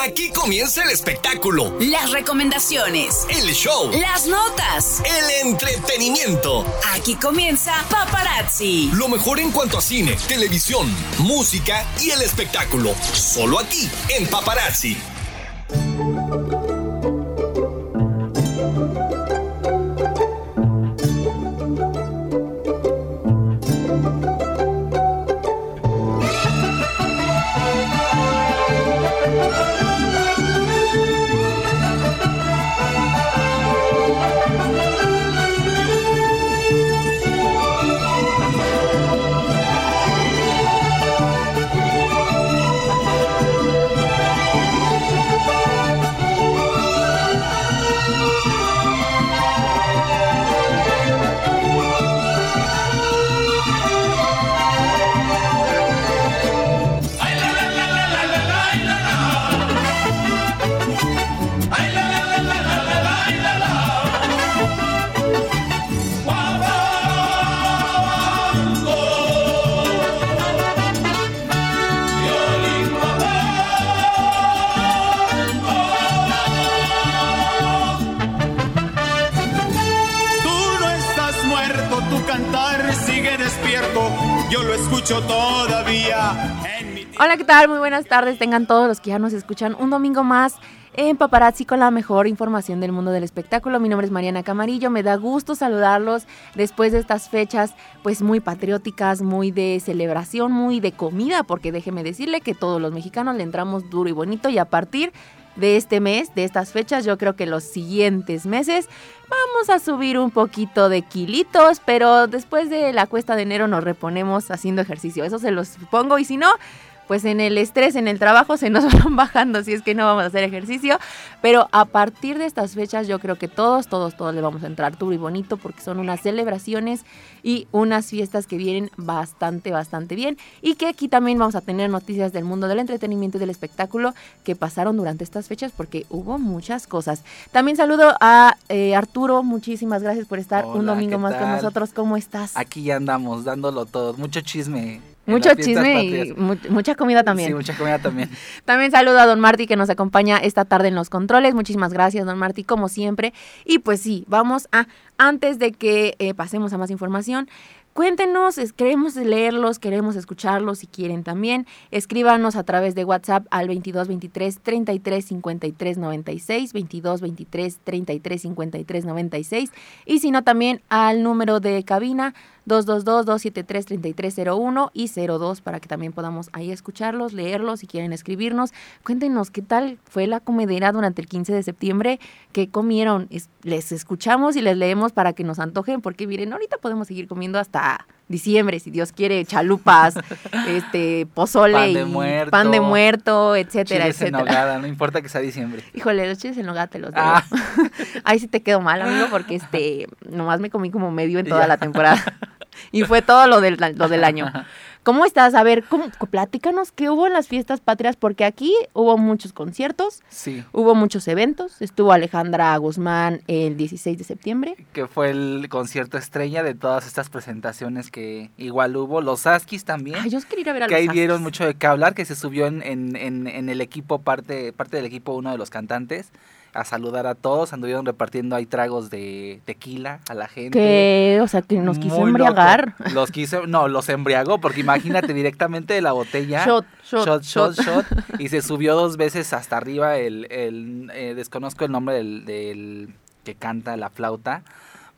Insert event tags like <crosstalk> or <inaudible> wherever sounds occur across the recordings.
Aquí comienza el espectáculo, Las recomendaciones. el show, Las notas. el entretenimiento. Aquí comienza Paparazzi. Lo mejor en cuanto a cine, televisión, música y el espectáculo. Solo aquí, en Paparazzi. Buenas tardes. Tengan todos los que ya nos escuchan un domingo más en Paparazzi con la mejor información del mundo del espectáculo. Mi nombre es Mariana Camarillo. Me da gusto saludarlos después de estas fechas, pues muy patrióticas, muy de celebración, muy de comida, porque déjeme decirle que todos los mexicanos le entramos duro y bonito y a partir de este mes, de estas fechas, yo creo que los siguientes meses vamos a subir un poquito de kilitos, pero después de la cuesta de enero nos reponemos haciendo ejercicio. Eso se los pongo y si no, pues en el estrés, en el trabajo se nos <laughs> van bajando si es que no vamos a hacer ejercicio. Pero a partir de estas fechas yo creo que todos, todos, todos le vamos a entrar duro y bonito porque son unas celebraciones y unas fiestas que vienen bastante, bastante bien. Y que aquí también vamos a tener noticias del mundo del entretenimiento y del espectáculo que pasaron durante estas fechas porque hubo muchas cosas. También saludo a eh, Arturo, muchísimas gracias por estar un domingo ¿qué más con nosotros. ¿Cómo estás? Aquí ya andamos dándolo todo, mucho chisme. Mucho chisme y mu- mucha comida también. Sí, mucha comida también. <laughs> También saludo a Don Marty que nos acompaña esta tarde en los controles. Muchísimas gracias, Don Marty, como siempre. Y pues sí, vamos a, antes de que eh, pasemos a más información, cuéntenos, es- queremos leerlos, queremos escucharlos si quieren también. Escríbanos a través de WhatsApp al 22 23 33 53 96, 22 23 33 53 96. Y si no, también al número de cabina 222-273-3301 y 02 para que también podamos ahí escucharlos, leerlos, si quieren escribirnos. Cuéntenos qué tal fue la comedera durante el 15 de septiembre, qué comieron. Es- les escuchamos y les leemos para que nos antojen, porque miren, ahorita podemos seguir comiendo hasta diciembre, si Dios quiere, chalupas, <laughs> este, pozole, Pan de y muerto, pan de muerto, etcétera, Chiles en etcétera. nogada, no importa que sea diciembre. Híjole, los chiles en nogada te los debo. Ah. <laughs> Ahí sí te quedo mal, amigo, porque este nomás me comí como medio en toda <laughs> Ya. la temporada. Y fue todo lo del, lo del año. ¿Cómo estás? A ver, ¿cómo, platícanos qué hubo en las fiestas patrias, porque aquí hubo muchos conciertos, Sí, hubo muchos eventos. Estuvo Alejandra Guzmán el 16 de septiembre. que fue el concierto estrella de todas estas presentaciones que igual hubo. Los Askis también. Ay, yo quería ir a ver a que los ahí dieron mucho de qué hablar, que se subió en, en, en, en el equipo, parte, parte del equipo, uno de los cantantes, a saludar a todos, anduvieron repartiendo ahí tragos de tequila a la gente. Que, o sea, que nos quiso Muy loco. embriagar. Los quiso, no, los embriagó, porque imagínate directamente de la botella. Shot, shot, shot, shot, shot. shot, Y se <laughs> subió dos veces hasta arriba el, el eh, desconozco el nombre del, del que canta la flauta.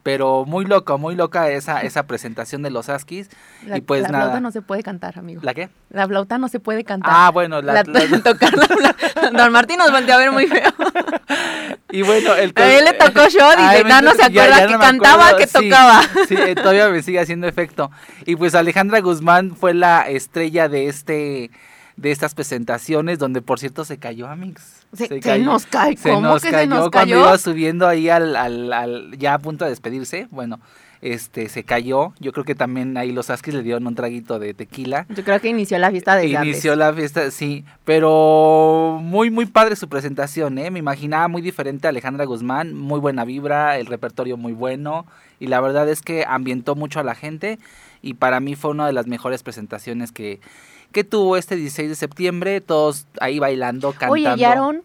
Pero muy loco, muy loca esa, esa presentación de los Askis. La, y pues la nada. flauta no se puede cantar, amigo. ¿La qué? La flauta no se puede cantar. Ah, bueno, la, La- la- <laughs> tocar la flauta. Don Martín nos volteó a ver muy feo. <laughs> y bueno, el A él le tocó shot y A de él me- nada no se acuerda ya que no cantaba, acuerdo, que sí, tocaba. <laughs> Sí, eh, todavía me sigue haciendo efecto. Y pues Alejandra Guzmán fue la estrella de este de estas presentaciones donde por cierto se cayó Amix. Se, se nos cae. Se ¿Cómo nos que cayó se nos cuando cayó? iba subiendo ahí al, al, al- ya a punto de despedirse. Bueno, este se cayó. Yo creo que también ahí los Askis le dieron un traguito de tequila. Yo creo que inició la fiesta de Inició la fiesta, sí, pero muy, muy padre su presentación, ¿eh? Me imaginaba muy diferente a Alejandra Guzmán, muy buena vibra, el repertorio muy bueno, y la verdad es que ambientó mucho a la gente, y para mí fue una de las mejores presentaciones que, que tuvo este 16 de septiembre, todos ahí bailando, cantando. Oye, y Aaron,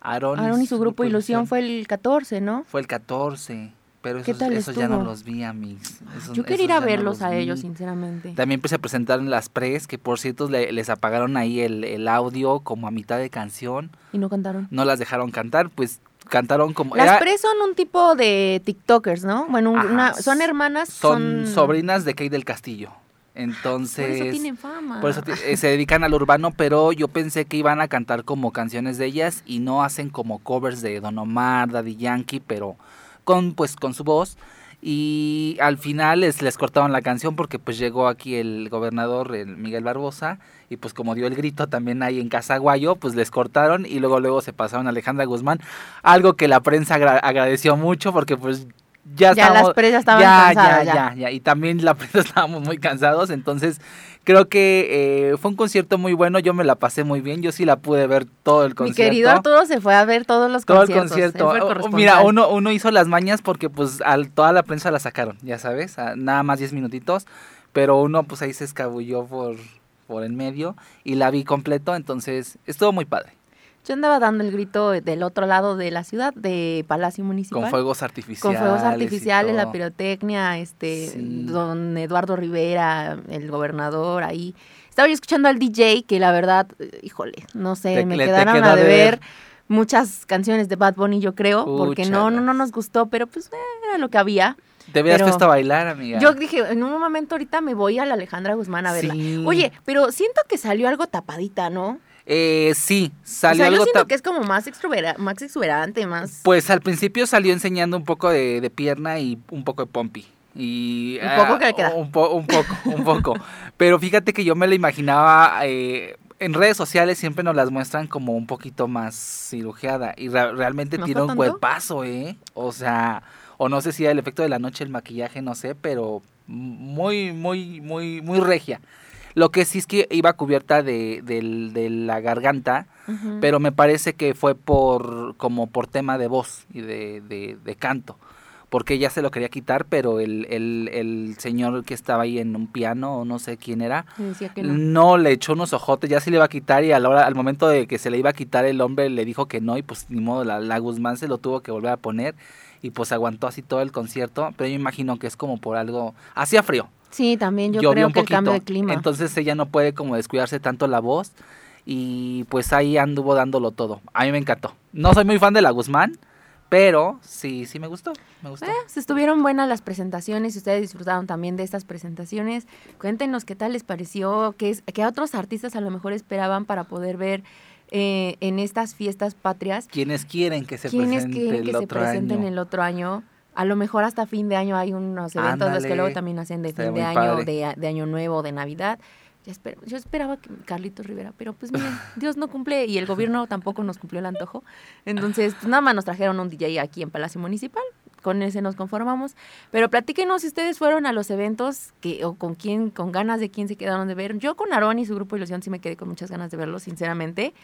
Aaron, Aaron y su grupo Ilusión fue el 14, ¿no? Fue el 14. Pero ¿Qué esos, tal esos ya no los vi, amigos. Yo quería ir a no verlos los a vi. ellos, sinceramente. También pues, se presentaron las pres, que por cierto le- les apagaron ahí el, el audio como a mitad de canción. Y no cantaron. No las dejaron cantar, pues cantaron como... Las era- Pres son un tipo de TikTokers, ¿no? Bueno, una- son hermanas, son, son, sobrinas de Kate del Castillo. Por Entonces... eso tienen fama. Por eso eh, se dedican al urbano, pero yo pensé que iban a cantar como canciones de ellas y no hacen como covers de Don Omar, Daddy Yankee, pero con pues con su voz. Y al final les, les cortaron la canción porque pues llegó aquí el gobernador el Miguel Barbosa y pues como dio el grito también ahí en Casaguayo, pues les cortaron y luego luego se pasaron a Alejandra Guzmán, algo que la prensa agra- agradeció mucho porque pues ya, Ya estábamos- las Pres ya estaban ya, cansadas, ya, ya. ya. Y también la <laughs> prensa estábamos muy cansados, entonces creo que eh, fue un concierto muy bueno, yo me la pasé muy bien, yo sí la pude ver todo el Mi concierto. querido Arturo se fue a ver todos los todo el conciertos. concierto. fue el O- o- corresponsal. Mira, uno, uno hizo las mañas porque pues al, toda la prensa la sacaron, ya sabes, a nada más 10 minutitos, pero uno pues ahí se escabulló por, por en medio y la vi completo, entonces estuvo muy padre, Yo andaba dando el grito del otro lado de la ciudad, de Palacio Municipal. con fuegos artificiales. Con fuegos artificiales, la pirotecnia, este, Sí. don Eduardo Rivera, el gobernador ahí. Estaba yo escuchando al DJ que la verdad, eh, híjole, no sé, Te- me le- quedaron quedó a deber. deber muchas canciones de Bad Bunny, yo creo, porque no, no, no nos gustó, pero pues era lo que había. Te hubieras pero- puesto a bailar, amiga. Yo dije, en un momento ahorita me voy a la Alejandra Guzmán a verla. Sí. Oye, pero siento que salió algo tapadita, ¿no? Eh, sí, O salió sea, yo algo siento que es como más, extrovera- más exuberante, más... Pues al principio salió enseñando un poco de, de pierna y un poco de pompi. Y, Un poco ah, que le queda. Un, po- un poco, un poco. <laughs> Pero fíjate que yo me la imaginaba, eh, en redes sociales siempre nos las muestran como un poquito más cirugiada. Y re- realmente ¿No tiene un tanto? cuerpazo, ¿eh? O sea, o no sé si era el efecto de la noche, el maquillaje, no sé, pero muy, muy, muy, muy regia. Lo que sí es que iba cubierta de, del- de la garganta, pero me parece que fue por como por tema de voz y de, de- de canto porque ella se lo quería quitar pero el, el, el señor que estaba ahí en un piano o no sé quién era no. no le echó unos ojotes ya se le iba a quitar y a la hora, al momento de que se le iba a quitar el hombre le dijo que no y pues ni modo la, la Guzmán se lo tuvo que volver a poner y pues aguantó así todo el concierto pero yo imagino que es como por algo hacía frío Sí, también yo llovió creo un que el cambio de poquito, clima. Entonces ella no puede como descuidarse tanto la voz y pues ahí anduvo dándolo todo. A mí me encantó. No soy muy fan de la Guzmán, pero sí, sí me gustó, me gustó. Eh, se estuvieron buenas las presentaciones, si ustedes disfrutaron también de estas presentaciones, cuéntenos qué tal les pareció, qué, es, qué otros artistas a lo mejor esperaban para poder ver eh, en estas fiestas patrias, ¿Quiénes quieren que se quiénes presente quieren el que se otro presenten año? el otro año. A lo mejor hasta fin de año hay unos eventos los que luego también hacen de fin de año, de, de año nuevo, de Navidad. Ya espero- yo esperaba que Carlitos Rivera, pero pues miren, <laughs> Dios no cumple y el gobierno tampoco nos cumplió el antojo. Entonces, pues nada más nos trajeron un DJ aquí en Palacio Municipal, con ese nos conformamos. Pero platíquenos si ustedes fueron a los eventos que, o con quién, con ganas de quién se quedaron de ver. Yo con Aarón y su grupo Ilusión sí me quedé con muchas ganas de verlo, sinceramente.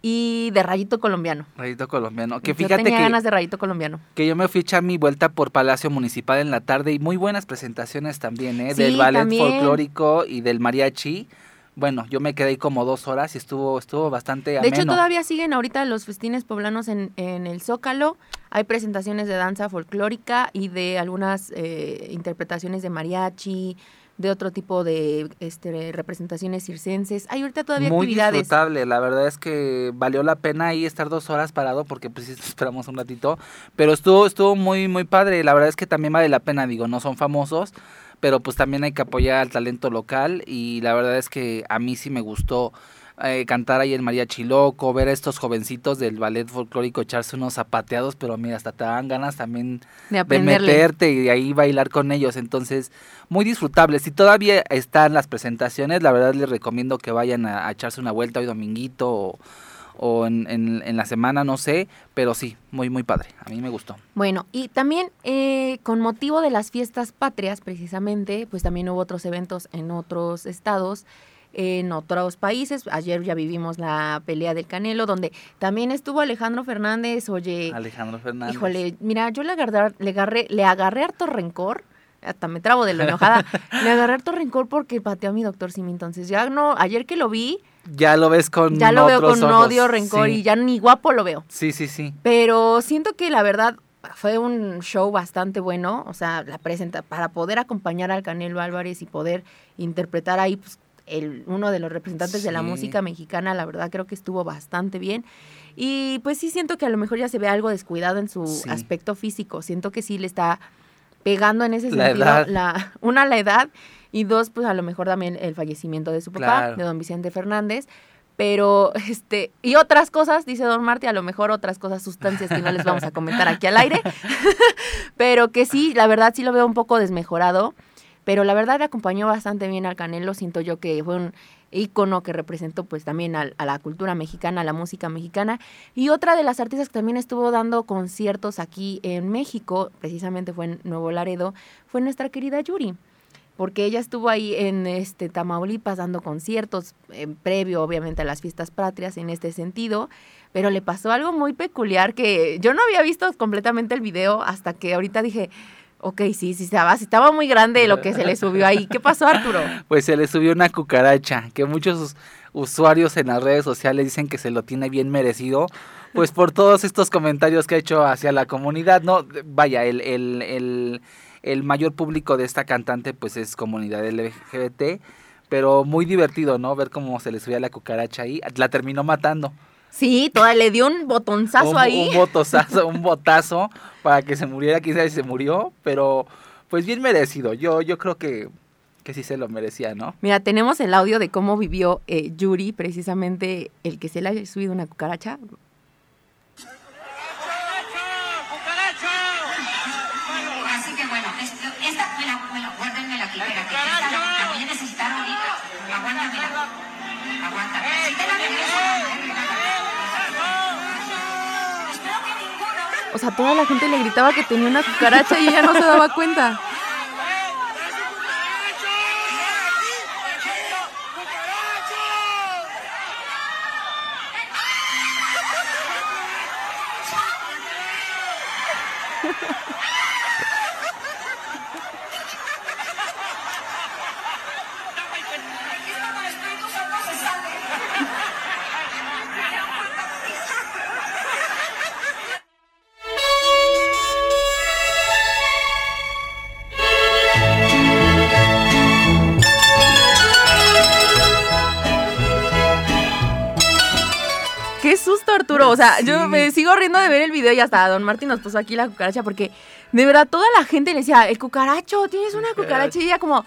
Y de Rayito Colombiano. Rayito colombiano. Que yo fíjate tenía que, ganas de Rayito Colombiano. que yo me fui a echar mi vuelta por Palacio Municipal en la tarde y muy buenas presentaciones también, ¿eh? Sí, del ballet también. folclórico y del mariachi. Bueno, yo me quedé ahí como dos horas y estuvo, estuvo bastante De ameno. hecho, todavía siguen ahorita los festines poblanos en, en el Zócalo. Hay presentaciones de danza folclórica y de algunas eh, interpretaciones de mariachi, de otro tipo de este, representaciones circenses. Hay ahorita todavía Muy actividades. disfrutable, la verdad es que valió la pena ahí estar dos horas parado porque pues <laughs> esperamos un ratito, pero estuvo estuvo muy muy padre, la verdad es que también vale la pena, digo, no son famosos, pero pues también hay que apoyar al talento local y la verdad es que a mí sí me gustó eh, cantar ahí el mariachi loco, ver a estos jovencitos del ballet folclórico echarse unos zapateados, pero mira, hasta te dan ganas también de meterte y de ahí bailar con ellos. Entonces, muy disfrutable. Si todavía están las presentaciones, la verdad les recomiendo que vayan a, a echarse una vuelta hoy dominguito o, o en, en- en la semana, no sé, pero sí, muy, muy padre. A mí me gustó. Bueno, y también eh, con motivo de las fiestas patrias, precisamente, pues también hubo otros eventos en otros estados, en otros países. Ayer ya vivimos la pelea del Canelo, donde también estuvo Alejandro Fernández. Oye, Alejandro Fernández. híjole, mira, yo le agarré, le agarré, le agarré harto rencor hasta me trabo de lo enojada, <laughs> le agarré harto rencor porque pateó a mi doctor Simi. Entonces ya no, ayer que lo vi, Ya lo ves con ya lo veo con ojos. odio, rencor Sí. y ya ni guapo lo veo. Sí, sí, sí. Pero siento que la verdad fue un show bastante bueno, o sea, la presenta para poder acompañar al Canelo Álvarez y poder interpretar ahí pues, el, uno de los representantes de la música mexicana, la verdad creo que estuvo bastante bien. Y pues sí siento que a lo mejor ya se ve algo descuidado en su Sí. aspecto físico, siento que sí le está pegando en ese La sentido, edad. la, <laughs> una la edad y dos pues a lo mejor también el fallecimiento de su papá, Claro. de don Vicente Fernández. Pero, este, y otras cosas, dice Don Marty, a lo mejor otras cosas, sustancias que no les vamos a comentar aquí al aire. <laughs> pero que sí, la verdad sí lo veo un poco desmejorado. Pero la verdad acompañó bastante bien al Canelo. Siento yo que fue un ícono que representó pues también a, la cultura mexicana, a la música mexicana. Y otra de las artistas que también estuvo dando conciertos aquí en México, precisamente fue en Nuevo Laredo, fue nuestra querida Yuri porque ella estuvo ahí en este Tamaulipas dando conciertos eh, previo obviamente a las fiestas patrias en este sentido, pero le pasó algo muy peculiar que yo no había visto completamente el video hasta que ahorita dije, ok, sí, sí estaba, sí estaba muy grande lo que se le subió ahí. ¿Qué pasó, Arturo? <laughs> Pues se le subió una cucaracha, que muchos us- usuarios en las redes sociales dicen que se lo tiene bien merecido, pues por todos estos comentarios que ha hecho hacia la comunidad, ¿no? Vaya, el, el, el, el mayor público de esta cantante pues es comunidad LGBT, pero muy divertido, ¿no? Ver cómo se le subía la cucaracha ahí, la terminó matando. Sí, toda, le dio un botonzazo un, ahí. Un botozazo, un botazo para que se muriera, si se murió, pero pues bien merecido. Yo, yo creo que, que sí se lo merecía, ¿no? Mira, tenemos el audio de cómo vivió eh, Yuri, precisamente el que se le haya subido una cucaracha. Así que bueno, esto- esta me la, me la, guárdenmela aquí, espérate, que esta la, la voy a necesitar ahorita. Aguántamela. Aguántame. Si te la regreso, Espero que ninguno. O sea, toda la gente le gritaba que tenía una cucaracha y ella no se daba cuenta. O sea, yo me sigo riendo de ver el video y hasta Don Martín nos puso aquí la cucaracha porque de verdad toda la gente le decía, el cucaracho, tienes una cucaracha y ella como...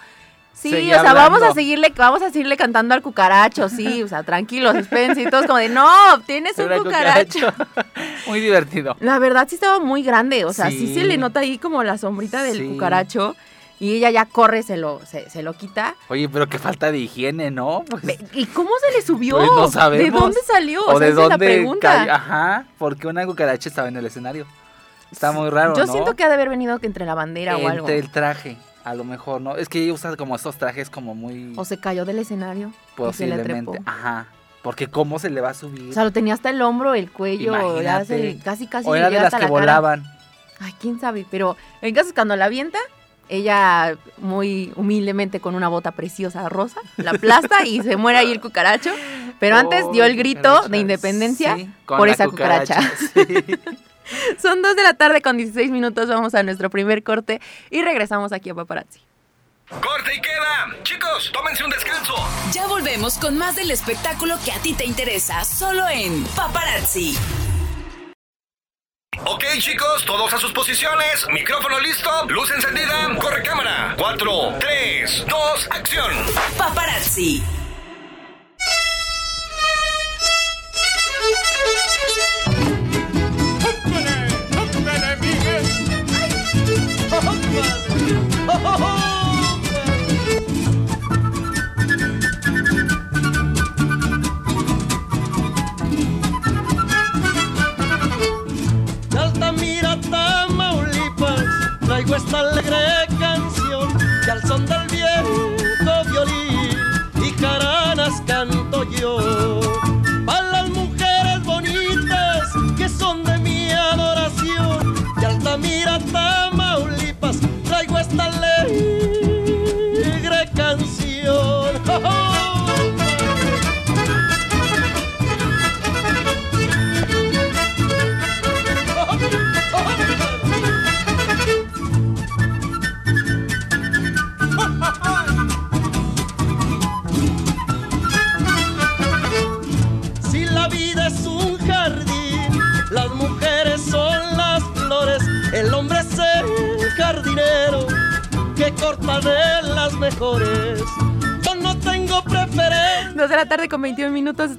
Sí, Seguía o sea, vamos a seguirle, vamos a seguirle cantando al cucaracho, sí, o sea, tranquilos, espérense y todos como de, no, tienes un cucaracho. <laughs> Muy divertido. La verdad sí estaba muy grande, o sea, sí, Sí. se le nota ahí como la sombrita del Sí. cucaracho y ella ya corre, se lo, se, se lo quita. Oye, pero qué falta de higiene, ¿no? Pues, ¿Y cómo se le subió? pues no sabemos. ¿De dónde salió? O sea, de esa es la dónde pregunta. cayó. Ajá, porque una cucaracha estaba en el escenario. Está muy raro, Yo ¿no? siento que ha de haber venido que entre la bandera o algo. Entre el traje, a lo mejor, ¿no? Es que ella usa como estos trajes como muy O se cayó del escenario. y se le posiblemente. trepó. Ajá. Porque cómo se le va a subir. O sea, lo tenía hasta el hombro, el cuello, Imagínate. casi casi o era de las que la cara. volaban. Ay, quién sabe, pero en caso cuando la avienta, ella muy humildemente con una bota preciosa rosa, la aplasta y se muere ahí el cucaracho. Pero antes dio el grito cucaracha. de independencia Sí, por esa cucaracha. sí. <laughs> Son dos de la tarde con 16 minutos, vamos a nuestro primer corte y regresamos aquí a Paparazzi. Corte y queda. Chicos, tómense un descanso. Ya volvemos con más del espectáculo que a ti te interesa, solo en Paparazzi. Ok, chicos, todos a sus posiciones. Micrófono listo, luz encendida, corre cámara. 4, 3, 2, acción. Paparazzi.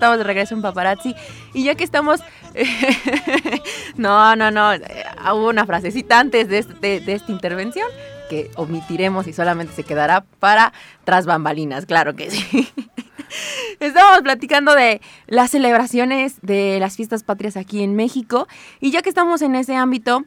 Estamos de regreso en Paparazzi. Y ya que estamos. <laughs> no, no, no. eh, Hubo una frasecita antes de, este- de esta intervención que omitiremos y solamente se quedará para tras bambalinas, claro que sí. <laughs> Estábamos platicando de las celebraciones de las fiestas patrias aquí en México. Y ya que estamos en ese ámbito,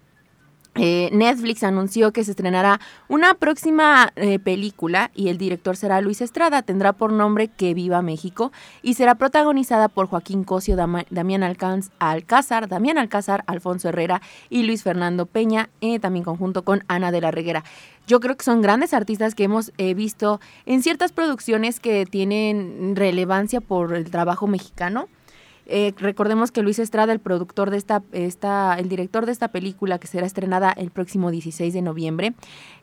eh, Netflix anunció que se estrenará una próxima eh, película y el director será Luis Estrada. Tendrá por nombre Que Viva México y será protagonizada por Joaquín Cosio, Damián Alcázar, Damián Alcázar, Alfonso Herrera y Luis Fernando Peña, eh, también conjunto con Ana de la Reguera. Yo creo que son grandes artistas que hemos eh, visto en ciertas producciones que tienen relevancia por el trabajo mexicano. Eh, recordemos que Luis Estrada, el productor de esta, esta, el director de esta película que será estrenada el próximo 16 de noviembre,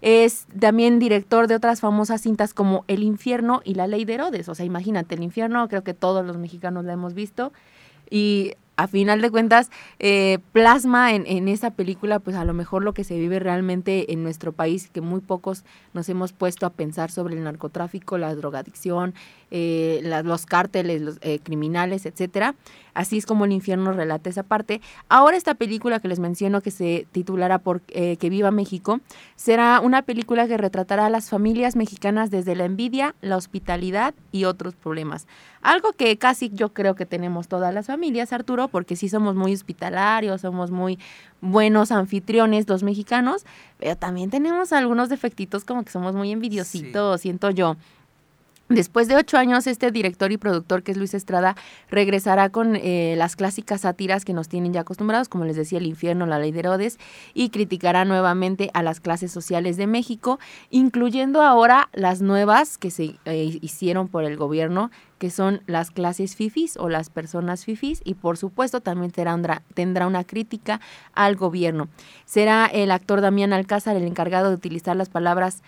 es también director de otras famosas cintas como El infierno y La ley de Herodes. O sea, imagínate, El infierno, creo que todos los mexicanos la hemos visto. Y a final de cuentas, eh, plasma en, en esa película, pues a lo mejor lo que se vive realmente en nuestro país, que muy pocos nos hemos puesto a pensar sobre el narcotráfico, la drogadicción, eh, los cárteles, los eh, criminales, etcétera. Así es como el infierno relata esa parte. Ahora esta película que les menciono, que se titulará por eh, Que viva México, será una película que retratará a las familias mexicanas desde la envidia, la hospitalidad y otros problemas. Algo que casi yo creo que tenemos todas las familias, Arturo, porque sí somos muy hospitalarios, somos muy buenos anfitriones los mexicanos, pero también tenemos algunos defectitos como que somos muy envidiositos, siento yo. Después de ocho años, este director y productor, que es Luis Estrada, regresará con eh, las clásicas sátiras que nos tienen ya acostumbrados, como les decía, El infierno, La ley de Herodes, y criticará nuevamente a las clases sociales de México, incluyendo ahora las nuevas que se eh, hicieron por el gobierno, que son las clases fifis o las personas fifis, y por supuesto también tendrá, una- tendrá una crítica al gobierno. Será el actor Damián Alcázar el encargado de utilizar las palabras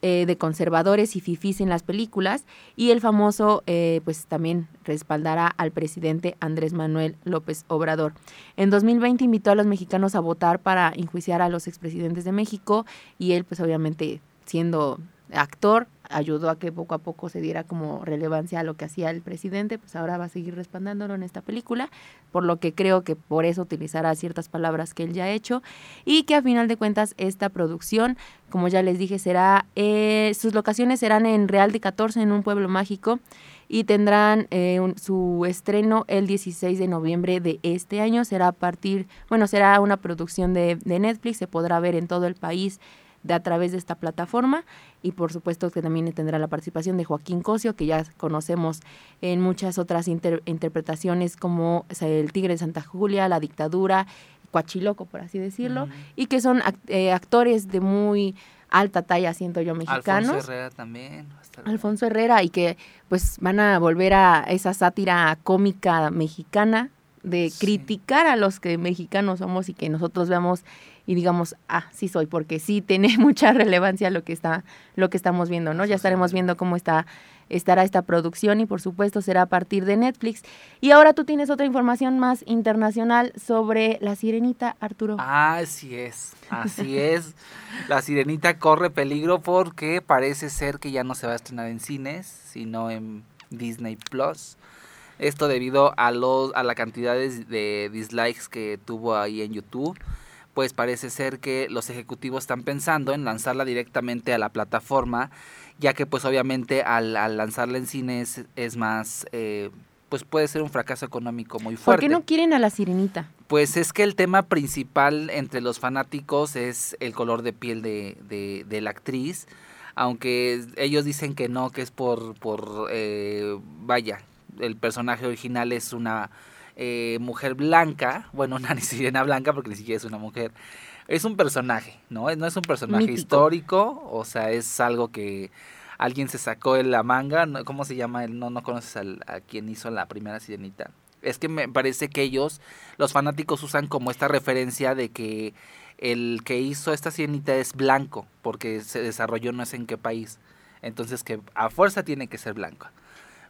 eh, de conservadores y fifís en las películas y el famoso eh, pues también respaldará al presidente Andrés Manuel López Obrador. En 2020 invitó a los mexicanos a votar para enjuiciar a los expresidentes de México y él pues obviamente siendo actor ayudó a que poco a poco se diera como relevancia a lo que hacía el presidente, pues ahora va a seguir respaldándolo en esta película, por lo que creo que por eso utilizará ciertas palabras que él ya ha hecho y que a final de cuentas esta producción, como ya les dije, será, eh, sus locaciones serán en Real de 14, en un pueblo mágico, y tendrán eh, un- su estreno el 16 de noviembre de este año. Será a partir, bueno, será una producción de, de Netflix, se podrá ver en todo el país de a través de esta plataforma y por supuesto que también tendrá la participación de Joaquín Cosio que ya conocemos en muchas otras inter- interpretaciones como El Tigre de Santa Julia, La Dictadura, Coachiloco por así decirlo y que son eh, actores de muy alta talla siento yo mexicanos Alfonso Herrera también. Alfonso Herrera y que pues van a volver a esa sátira cómica mexicana de Sí. criticar a los que mexicanos somos y que nosotros veamos y digamos, ah, sí soy, porque sí tiene <laughs> mucha relevancia lo que está, lo que estamos viendo, ¿no? Ya estaremos viendo cómo está, estará esta producción y por supuesto será a partir de Netflix. Y ahora tú tienes otra información más internacional sobre la sirenita, Arturo. Así es, así <laughs> es. La sirenita corre peligro porque parece ser que ya no se va a estrenar en cines, sino en Disney Plus. Esto debido a los a la cantidad de, de dislikes que tuvo ahí en YouTube. Pues parece ser que los ejecutivos están pensando en lanzarla directamente a la plataforma, ya que pues obviamente al, al lanzarla en cines es más, eh, pues puede ser un fracaso económico muy ¿Por fuerte. qué no quieren a la sirenita? Pues es que el tema principal entre los fanáticos es el color de piel de, de, de la actriz, aunque ellos dicen que no, que es por, por eh, vaya, el personaje original es una eh, mujer blanca, bueno, <laughs> una ni sirena blanca porque ni siquiera es una mujer, es un personaje, ¿no? No es un personaje Mítico. histórico, o sea, es algo que alguien se sacó de la manga. ¿cómo se llama? él? No, no conoces al- a quien hizo la primera sirenita. Es que me parece que ellos, los fanáticos, usan como esta referencia de que el que hizo esta sirenita es blanco, porque se desarrolló no sé en qué país. Entonces que a fuerza tiene que ser blanco.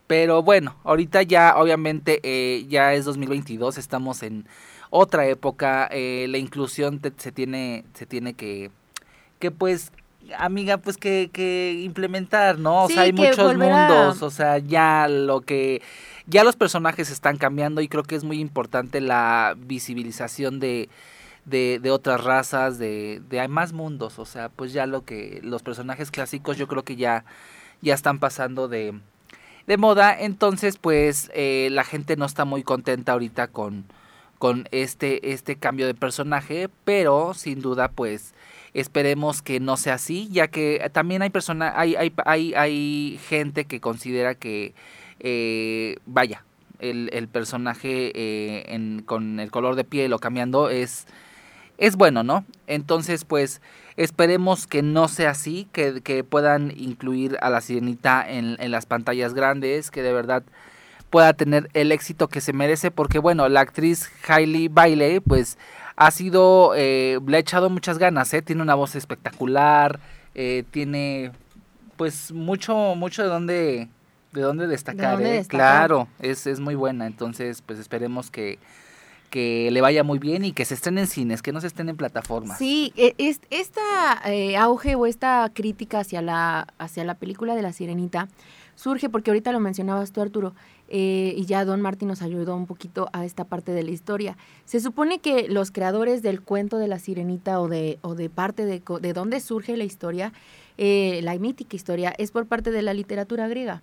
Pero bueno, ahorita ya obviamente eh, ya es 2022, estamos en otra época, eh, la inclusión te- se tiene se tiene que que pues amiga pues que, que implementar, ¿no? O sea, hay muchos mundos, o sea, ya lo que ya los personajes están cambiando y creo que es muy importante la visibilización de de, de otras razas, de, de hay más mundos, o sea, pues ya lo que los personajes clásicos yo creo que ya ya están pasando de, de moda, entonces pues eh, la gente no está muy contenta ahorita con, con este, este cambio de personaje, pero sin duda pues esperemos que no sea así, ya que también hay persona, hay, hay, hay, hay gente que considera que eh, vaya, el, el personaje eh, en- con el color de piel o cambiando es, es bueno, ¿no? Entonces, pues, esperemos que no sea así, que, que puedan incluir a la sirenita en, en las pantallas grandes, que de verdad pueda tener el éxito que se merece, porque bueno, la actriz Hailey Bailey, pues, ha sido, eh, le ha echado muchas ganas, ¿eh? Tiene una voz espectacular, eh, tiene, pues, mucho, mucho de dónde, de dónde destacar, dónde ¿eh? destacar. Claro, es, es muy buena, entonces, pues, esperemos que que le vaya muy bien y que se estén en cines, que no se estén en plataformas. Sí, e- es, esta eh, auge o esta crítica hacia la, hacia la película de La Sirenita surge porque ahorita lo mencionabas tú, Arturo, eh, y ya Don Martín nos ayudó un poquito a esta parte de la historia. Se supone que los creadores del cuento de La Sirenita o de, o de parte de, de dónde surge la historia, eh, la mítica historia, es por parte de la literatura griega.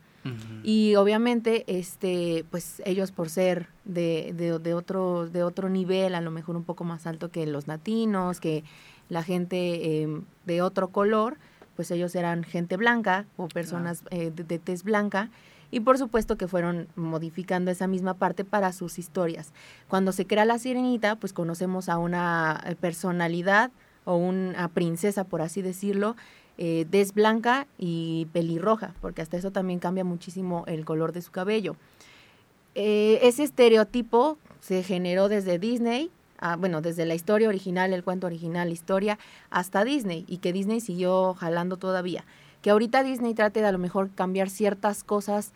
Y obviamente, este, pues ellos por ser de, de, de otro, de otro nivel, a lo mejor un poco más alto que los latinos, que la gente eh, de otro color, pues ellos eran gente blanca o personas eh, de, de tez blanca. Y por supuesto que fueron modificando esa misma parte para sus historias. Cuando se crea la sirenita, pues conocemos a una eh, personalidad o una princesa, por así decirlo, eh, blanca y pelirroja, porque hasta eso también cambia muchísimo el color de su cabello. Eh, ese estereotipo se generó desde Disney, ah, bueno, desde la historia original, el cuento original, historia, hasta Disney, y que Disney siguió jalando todavía. Que ahorita Disney trate de a lo mejor cambiar ciertas cosas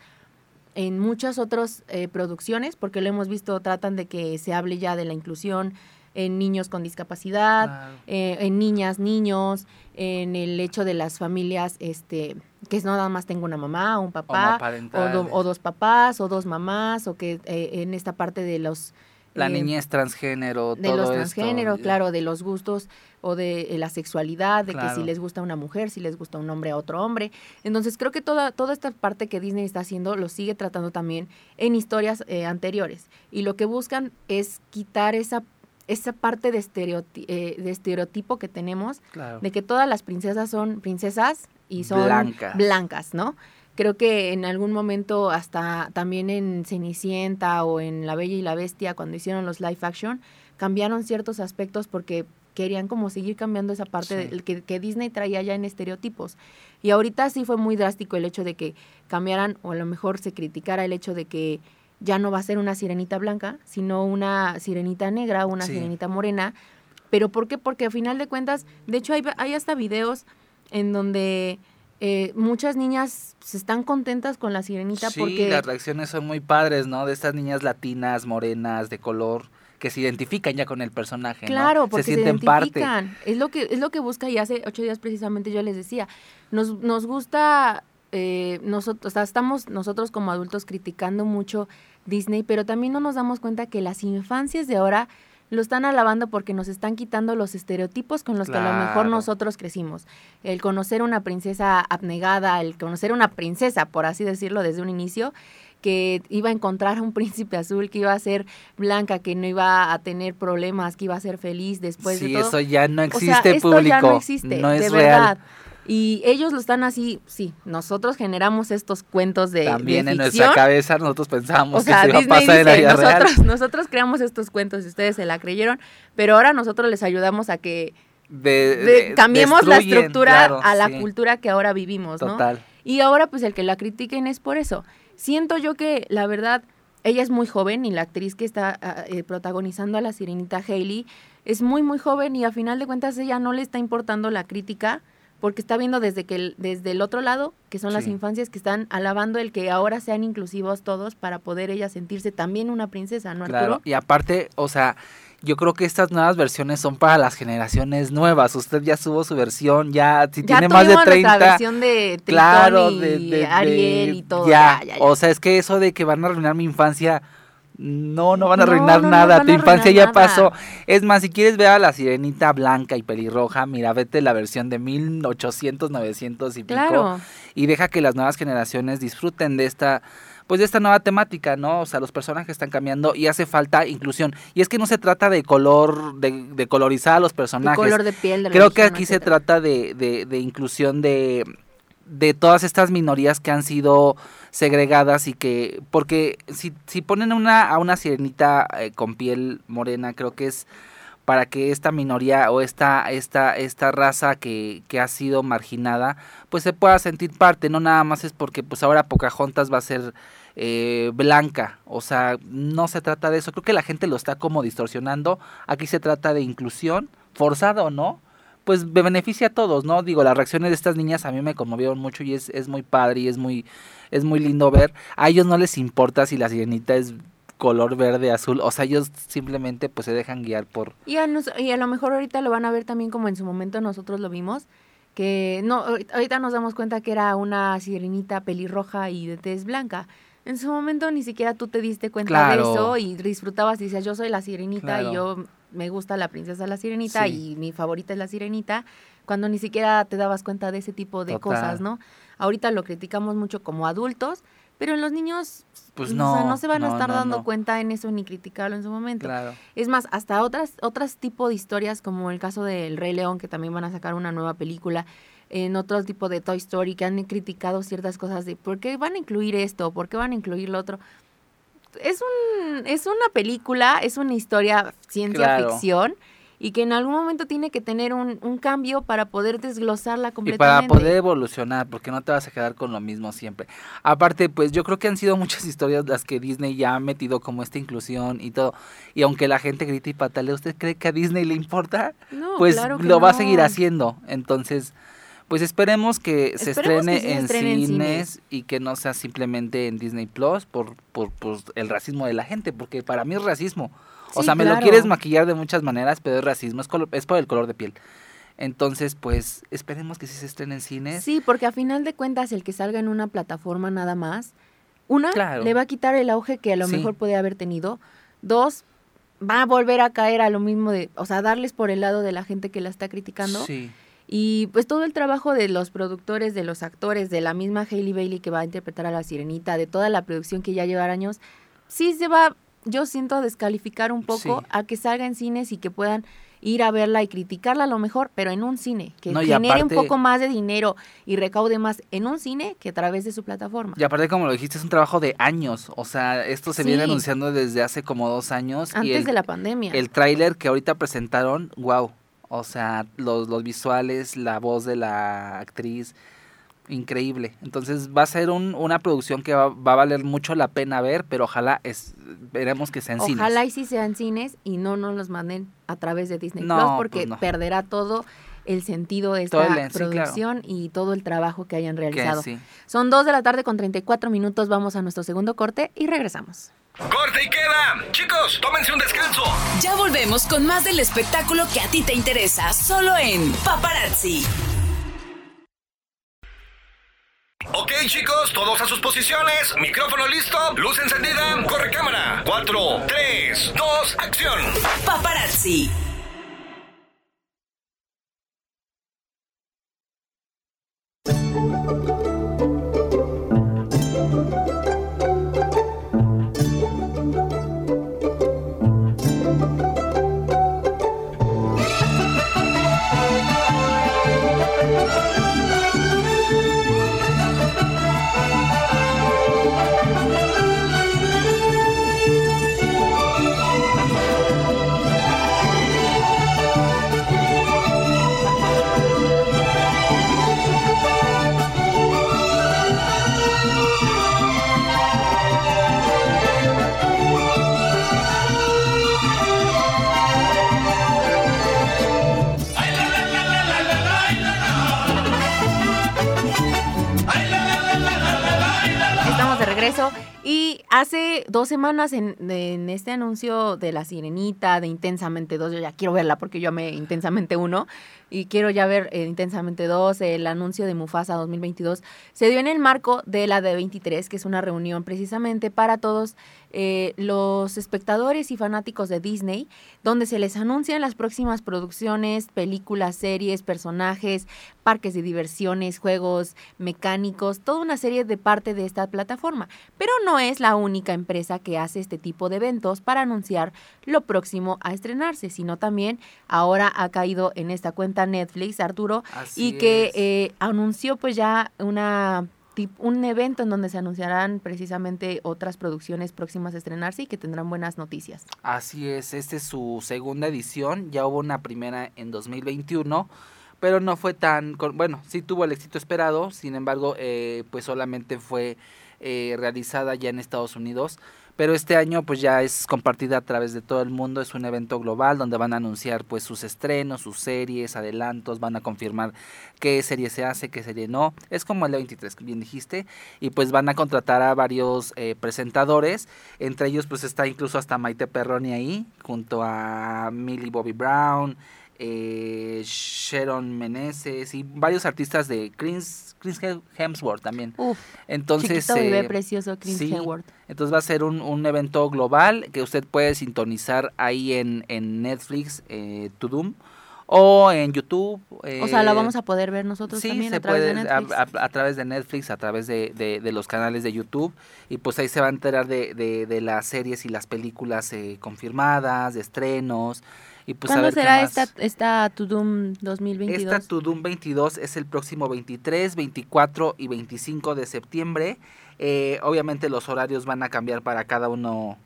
en muchas otras eh, producciones, porque lo hemos visto, tratan de que se hable ya de la inclusión en niños con discapacidad, Claro. eh, en niñas, niños, en el hecho de las familias, este, que es no nada más tengo una mamá, un papá, o, Homoparentales. do- o dos papás, o dos mamás, o que eh, en esta parte de los... La eh, niñez transgénero, de todo los esto. transgéneros, claro, de los gustos o de eh, la sexualidad, de que si les gusta una mujer, si les gusta un hombre a otro hombre. Entonces creo que toda, toda esta parte que Disney está haciendo lo sigue tratando también en historias anteriores. Y lo que buscan es quitar esa, esa parte de, estereoti- eh, de estereotipo que tenemos Claro. de que todas las princesas son princesas y son Blancas. blancas, ¿no? Creo que en algún momento, hasta también en Cenicienta o en La Bella y la Bestia, cuando hicieron los live action, cambiaron ciertos aspectos porque querían como seguir cambiando esa parte Sí. del que, que Disney traía ya en estereotipos. Y ahorita sí fue muy drástico el hecho de que cambiaran, o a lo mejor se criticara el hecho de que ya no va a ser una sirenita blanca, sino una sirenita negra, una Sí. sirenita morena. ¿Pero por qué? Porque a final de cuentas, de hecho hay, hay hasta videos en donde eh, muchas niñas se están contentas con la sirenita Sí, porque... las reacciones son muy padres, ¿no? De estas niñas latinas, morenas, de color, que se identifican ya con el personaje, ¿no? Claro, porque se, sienten parte. identifican. Es lo que es lo que busca y hace ocho días precisamente yo les decía. Nos, nos gusta, eh, nosotros, o sea, estamos nosotros como adultos criticando mucho Disney, pero también no nos damos cuenta que las infancias de ahora lo están alabando porque nos están quitando los estereotipos con los que a lo mejor nosotros crecimos. El conocer una princesa abnegada, el conocer una princesa, por así decirlo, desde un inicio, que iba a encontrar a un <laughs> príncipe azul, que iba a ser blanca, que no iba a tener problemas, que iba a ser feliz después sí, de todo. eso ya no O existe, sea, esto público. ya no existe, no es de real. Y ellos lo están así, sí, nosotros generamos estos cuentos de, También de en ficción. nuestra cabeza nosotros pensábamos O sea, que se iba a pasar en la dice, vida real. nosotros, nosotros creamos estos cuentos y ustedes se la creyeron, pero ahora nosotros les ayudamos a que De- de- de- cambiemos la estructura claro, a la sí, cultura que ahora vivimos, ¿no? Total. Y ahora pues el que la critiquen es por eso. Siento yo que la verdad ella es muy joven y la actriz que está ah, eh, protagonizando a la sirenita Hailey es muy muy joven y a final de cuentas ella no le está importando la crítica porque está viendo desde que el- desde el otro lado, que son las infancias que están alabando el que ahora sean inclusivos todos para poder ella sentirse también una princesa, ¿no, Arturo? Claro, y aparte, o sea, yo creo que estas nuevas versiones son para las generaciones nuevas. Usted ya subo su versión, ya si ya tiene más de tuvimos 30. nuestra versión de Tritón claro, y de, de- Ariel y todo. Ya, ya. o sea, es que eso de que van a arruinar mi infancia, no, no van a arruinar no, no nada. tu infancia ya nada. pasó. Es más, si quieres ver a la sirenita blanca y pelirroja, mira, vete la versión de 1800, 900 y pico. Claro. Y deja que las nuevas generaciones disfruten de esta pues de esta nueva temática, ¿no? O sea, los personajes están cambiando y hace falta inclusión. Y es que no se trata de color, de, de colorizar a los De personajes. color de piel, de Creo que aquí se trata de, de, de inclusión de, de todas estas minorías que han sido segregadas y que, porque si, si ponen una, a una sirenita eh, con piel morena, creo que es para que esta minoría o esta, esta, esta raza que, que ha sido marginada, pues se pueda sentir parte, no nada más es porque pues ahora Pocahontas va a ser eh, blanca, o sea, no se trata de eso, creo que la gente lo está como distorsionando, aquí se trata de inclusión, forzada o no, pues me beneficia a todos, ¿no? Digo, las reacciones de estas niñas a mí me conmovieron mucho y es, es muy padre y es muy, es muy lindo ver. A ellos no les importa si la sirenita es color verde, azul, o sea, ellos simplemente pues se dejan guiar por... Y a, nos- y a lo mejor ahorita lo van a ver también como en su momento nosotros lo vimos, que no, ahorita- nos damos cuenta que era una sirenita pelirroja y de tez blanca. En su momento ni siquiera tú te diste cuenta Claro. de eso y disfrutabas y decías, yo soy la sirenita Claro. y yo me gusta la princesa la sirenita Sí. y mi favorita es la sirenita, cuando ni siquiera te dabas cuenta de ese tipo de Total. cosas, ¿no? Ahorita lo criticamos mucho como adultos, pero en los niños Pues o sea, no, no se van a no, estar no, dando no. cuenta en eso ni criticarlo en su momento. Claro. Es más, hasta otras, otras tipo de historias, como el caso del Rey León, que también van a sacar una nueva película, en otro tipo de Toy Story, que han criticado ciertas cosas de por qué van a incluir esto, por qué van a incluir lo otro. Es, un, es una película, es una historia ciencia Claro. ficción, y que en algún momento tiene que tener un, un cambio para poder desglosarla Y para completamente. poder evolucionar, porque no te vas a quedar con lo mismo siempre. Aparte, pues yo creo que han sido muchas <laughs> historias las que Disney ya ha metido como esta inclusión y todo. Y aunque la gente grite y patale, ¿usted cree que a Disney le importa? No, pues claro que lo va a seguir haciendo. Entonces, pues esperemos que se Esperemos estrene, se en, estrene en cines y que no sea simplemente en Disney Plus por, por, por el racismo de la gente, porque para mí es racismo. O Sí, sea, me lo quieres maquillar de muchas maneras, pero es racismo, es, colo- es por el color de piel. Entonces, pues esperemos que sí se estrene en cines. Sí, porque a final de cuentas el que salga en una plataforma nada más, una, Claro. le va a quitar el auge que a lo Sí. mejor puede haber tenido. Dos, va a volver a caer a lo mismo de, o sea, darles por el lado de la gente que la está criticando. Sí. Y pues todo el trabajo de los productores, de los actores, de la misma Hailey Bailey que va a interpretar a la sirenita, de toda la producción que ya lleva años, sí se va, yo siento, a descalificar un poco Sí. a que salga en cines y que puedan ir a verla y criticarla a lo mejor, pero en un cine, que No, genere aparte- un poco más de dinero y recaude más en un cine que a través de su plataforma. Y aparte, como lo dijiste, es un trabajo de años. O sea, esto se viene anunciando desde hace como dos años. y Antes el, de la pandemia. el tráiler que ahorita presentaron, wow. O sea, los, los visuales, la voz de la actriz, increíble. Entonces va a ser un- una producción que va, va a valer mucho la pena ver, pero ojalá es, veremos que sea en cines. Ojalá y sí sean cines y no nos los manden a través de Disney No, Plus porque pues no. perderá todo el sentido de esta el- sí, claro. producción y todo el trabajo que hayan Que realizado. sí. Son dos de la tarde con 34 minutos, vamos a nuestro segundo corte y regresamos. Corte y queda. Chicos, tómense un descanso. Ya volvemos con más del espectáculo que a ti te interesa, solo en Paparazzi. Ok, chicos, todos a sus posiciones. Micrófono listo, luz encendida, corre cámara. 4, 3, 2, acción. Paparazzi. Y hace dos semanas en, este anuncio de La Sirenita, de Intensamente 2, yo ya quiero verla porque yo amé Intensamente 1 y quiero ya ver eh, Intensamente 2, el anuncio de Mufasa 2022, se dio en el marco de la D23, que es una reunión precisamente para todos eh, los espectadores y fanáticos de Disney, donde se les anuncian las próximas producciones, películas, series, personajes, parques de diversiones, juegos mecánicos, toda una serie de parte de esta plataforma. Pero no es la única empresa que hace este tipo de eventos para anunciar lo próximo a estrenarse, sino también ahora ha caído en esta cuenta Netflix, Arturo, Así y que eh, anunció pues ya una un evento en donde se anunciarán precisamente otras producciones próximas a estrenarse y que tendrán buenas noticias. Así es, esta es su segunda edición, ya hubo una primera en 2021, pero no fue tan, bueno, sí tuvo el éxito esperado, sin embargo, eh, pues solamente fue eh, realizada ya en Estados Unidos, pero este año pues ya es compartida a través de todo el mundo, es un evento global donde van a anunciar pues sus estrenos, sus series, adelantos, van a confirmar qué serie se hace, qué serie no, es como el 23, bien dijiste, y pues van a contratar a varios eh, presentadores, entre ellos pues está incluso hasta Maite Perroni ahí, junto a Millie Bobby Brown, eh, Sharon Meneses y varios artistas de Chris, Chris Hemsworth también. Uf, Entonces, eh, precioso, Chris sí, Hemsworth. entonces va a ser un, un evento global que usted puede sintonizar ahí en, en Netflix, eh, To Doom, o en YouTube. O sea, la eh, vamos a poder ver nosotros Sí, también se a través puede de a, Netflix. a- a través de Netflix, a través de, de- de los canales de YouTube y pues ahí se va a enterar de, de- de las series y las películas eh, confirmadas, de estrenos y pues a ¿Cuándo qué será más. esta, esta To Doom 2022? Esta To Doom 22 es el próximo 23, 24 y 25 de septiembre. Eh, obviamente los horarios van a cambiar para cada uno,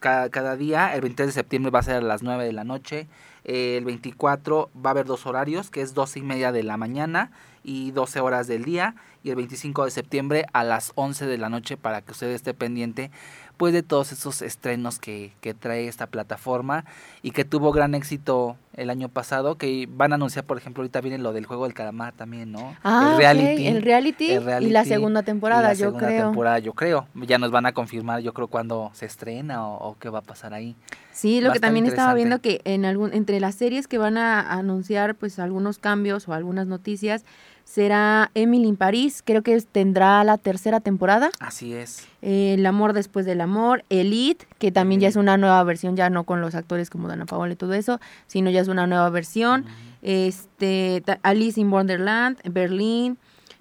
cada, cada día. El 23 de septiembre va a ser a las 9 de la noche. Eh, el 24 va a haber dos horarios, que es 12 y media de la mañana y 12 horas del día. Y el 25 de septiembre a las 11 de la noche para que usted esté pendiente pues de todos esos estrenos que, que trae esta plataforma y que tuvo gran éxito el año pasado, que van a anunciar, por ejemplo, ahorita viene lo del juego del calamar también, ¿no? Ah, el reality. el reality el y la segunda temporada, la yo segunda creo. temporada, yo creo. Ya nos van a confirmar, yo creo, cuándo se estrena o, o qué va a pasar ahí. Sí, lo que también estaba viendo que en algún entre las series que van a anunciar pues algunos cambios o algunas noticias será Emily in París, creo que tendrá la tercera temporada, Así es. eh, El amor después del amor, Elite, que también ya es una nueva versión, ya no con los actores como Dana Paola y todo eso, sino ya es una nueva versión, este Alice in Wonderland, Berlín,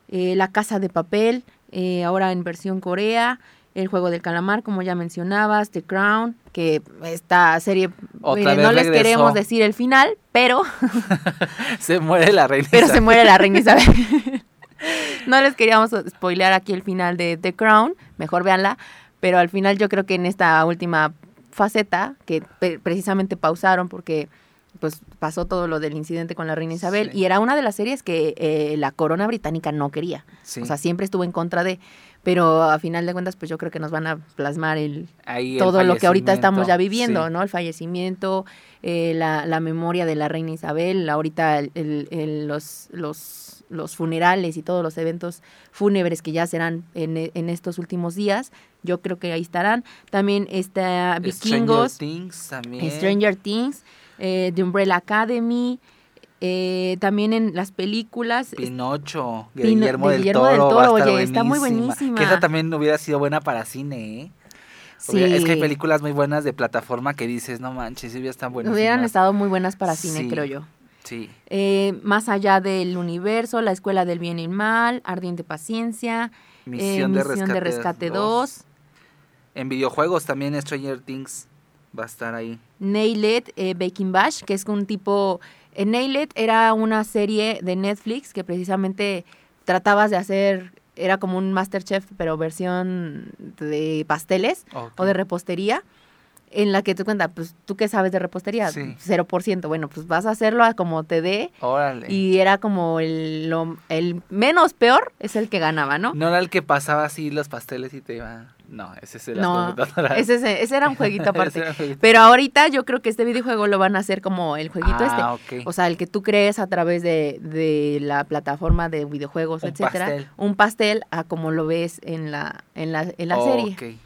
eh, La Casa de Papel, eh, ahora en versión Corea, El Juego del Calamar, como ya mencionabas, The Crown, que esta serie, no les regresó. queremos decir el final, pero, <laughs> Se muere la reina. pero se muere la reina Isabel. <laughs> no les queríamos spoilear aquí el final de The Crown, mejor véanla, pero al final yo creo que en esta última faceta, que precisamente pausaron porque pues pasó todo lo del incidente con la reina Isabel Sí. y era una de las series que eh, la corona británica no quería. Sí. O sea, siempre estuvo en contra de, pero a final de cuentas pues yo creo que nos van a plasmar el Ahí el todo lo que ahorita estamos ya viviendo, sí. ¿no? El fallecimiento, eh, la, la memoria de la reina Isabel, ahorita el- el- el- los, los, los funerales y todos los eventos fúnebres que ya serán en, e- en estos últimos días, yo creo que ahí estarán. También está Vikingos, Stranger Things también. Stranger Things, eh, The Umbrella Academy, eh, también en las películas. Pinocho, de Pino- Guillermo, de del, Toro, del Toro, oye, está muy buenísima. Que esa también hubiera sido buena para cine, ¿eh? Sí, Es que hay películas muy buenas de plataforma que dices, no manches, sí, están buenísimas. hubieran estado muy buenas para cine, Sí. creo yo. Sí, Eh, más allá del universo, la escuela del bien y el mal, ardiente paciencia, eh, Misión, de, rescate Rescate 2. 2, En videojuegos también Stranger Things va a estar ahí. Nailed eh, Baking Bash, que es un tipo... Eh, Nailed era una serie de Netflix que precisamente tratabas de hacer, era como un Masterchef, pero versión de pasteles o de repostería, en la que te cuenta, pues, ¿tú qué sabes de repostería? Sí. 0%. Bueno, pues vas a hacerlo a como te dé. Órale. Y era como el, lo- el menos peor es el que ganaba, ¿no? No era el que pasaba así los pasteles y te iba... No, ese es el No, computadora. <laughs> ese, es- ese era un jueguito <laughs> aparte. era un jueguito. Pero ahorita yo creo que este videojuego lo van a hacer como el jueguito Ah, este. O sea, el que tú crees a través de, de la plataforma de videojuegos, Un etcétera. pastel. Un pastel a como lo ves en la, en la, en la serie.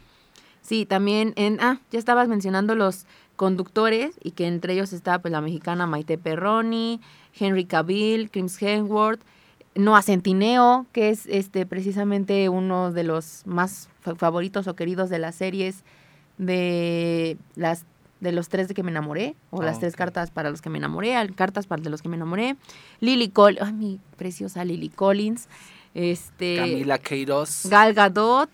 Sí, también en, ah, ya estabas mencionando los conductores y que entre ellos está pues la mexicana Maite Perroni, Henry Cavill, Crims Hemsworth, Noah Centineo, que es este precisamente uno de los más fa- favoritos o queridos de las series de las de los tres de que me enamoré o las tres cartas para los que me enamoré, cartas para de los que me enamoré, Lily Collins, ay mi preciosa Lily Collins, este Camila Queiroz. Gal Gadot.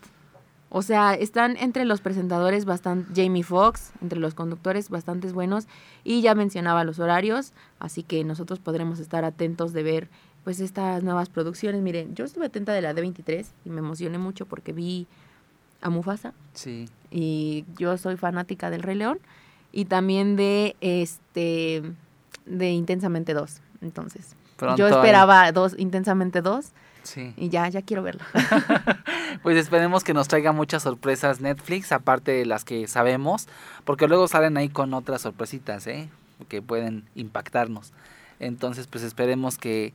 O sea, están entre los presentadores bastante Jamie Foxx, entre los conductores bastantes buenos y ya mencionaba los horarios, así que nosotros podremos estar atentos de ver pues estas nuevas producciones. Miren, yo estuve atenta de la D23 y me emocioné mucho porque vi a Mufasa Sí. y yo soy fanática del Rey León y también de este de Intensamente 2. Entonces, Pronto yo hay- esperaba dos Intensamente 2 Sí. y ya ya quiero verla. <laughs> Pues esperemos que nos traiga muchas sorpresas Netflix, aparte de las que sabemos, porque luego salen ahí con otras sorpresitas, ¿eh? Que pueden impactarnos. Entonces, pues esperemos que,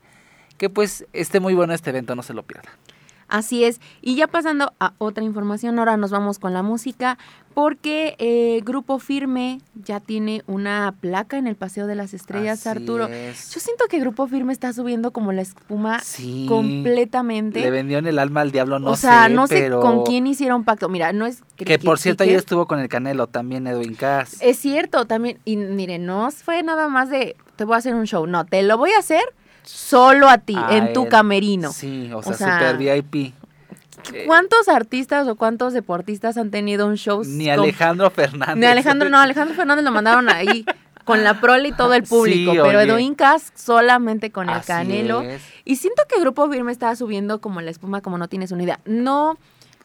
que pues esté muy bueno este evento, no se lo pierdan. Así es. Y ya pasando a otra información, ahora nos vamos con la música, porque eh, Grupo Firme ya tiene una placa en el Paseo de las Estrellas, Así Arturo. es. Yo siento que Grupo Firme está subiendo como la espuma Sí. completamente. Le vendieron el alma al diablo, no o sea, sé, no sé pero... con quién hicieron pacto. Mira, no es Que por cierto, ayer estuvo con el Canelo también, Edwin Cass. Es cierto, también. Y mire, no fue nada más de te voy a hacer un show. No, te lo voy a hacer solo a ti, A en tu camerino. Sí, o sea, O sea, super VIP. ¿Cuántos artistas o cuántos deportistas han tenido un show? Ni con- Alejandro Fernández. Ni Alejandro, no, Alejandro Fernández lo mandaron ahí <laughs> con la prole y todo el público, Sí, pero. Edwin Cass solamente con el Así Canelo. es. Y siento que Grupo Firme está subiendo como la espuma, como no tienes una idea. No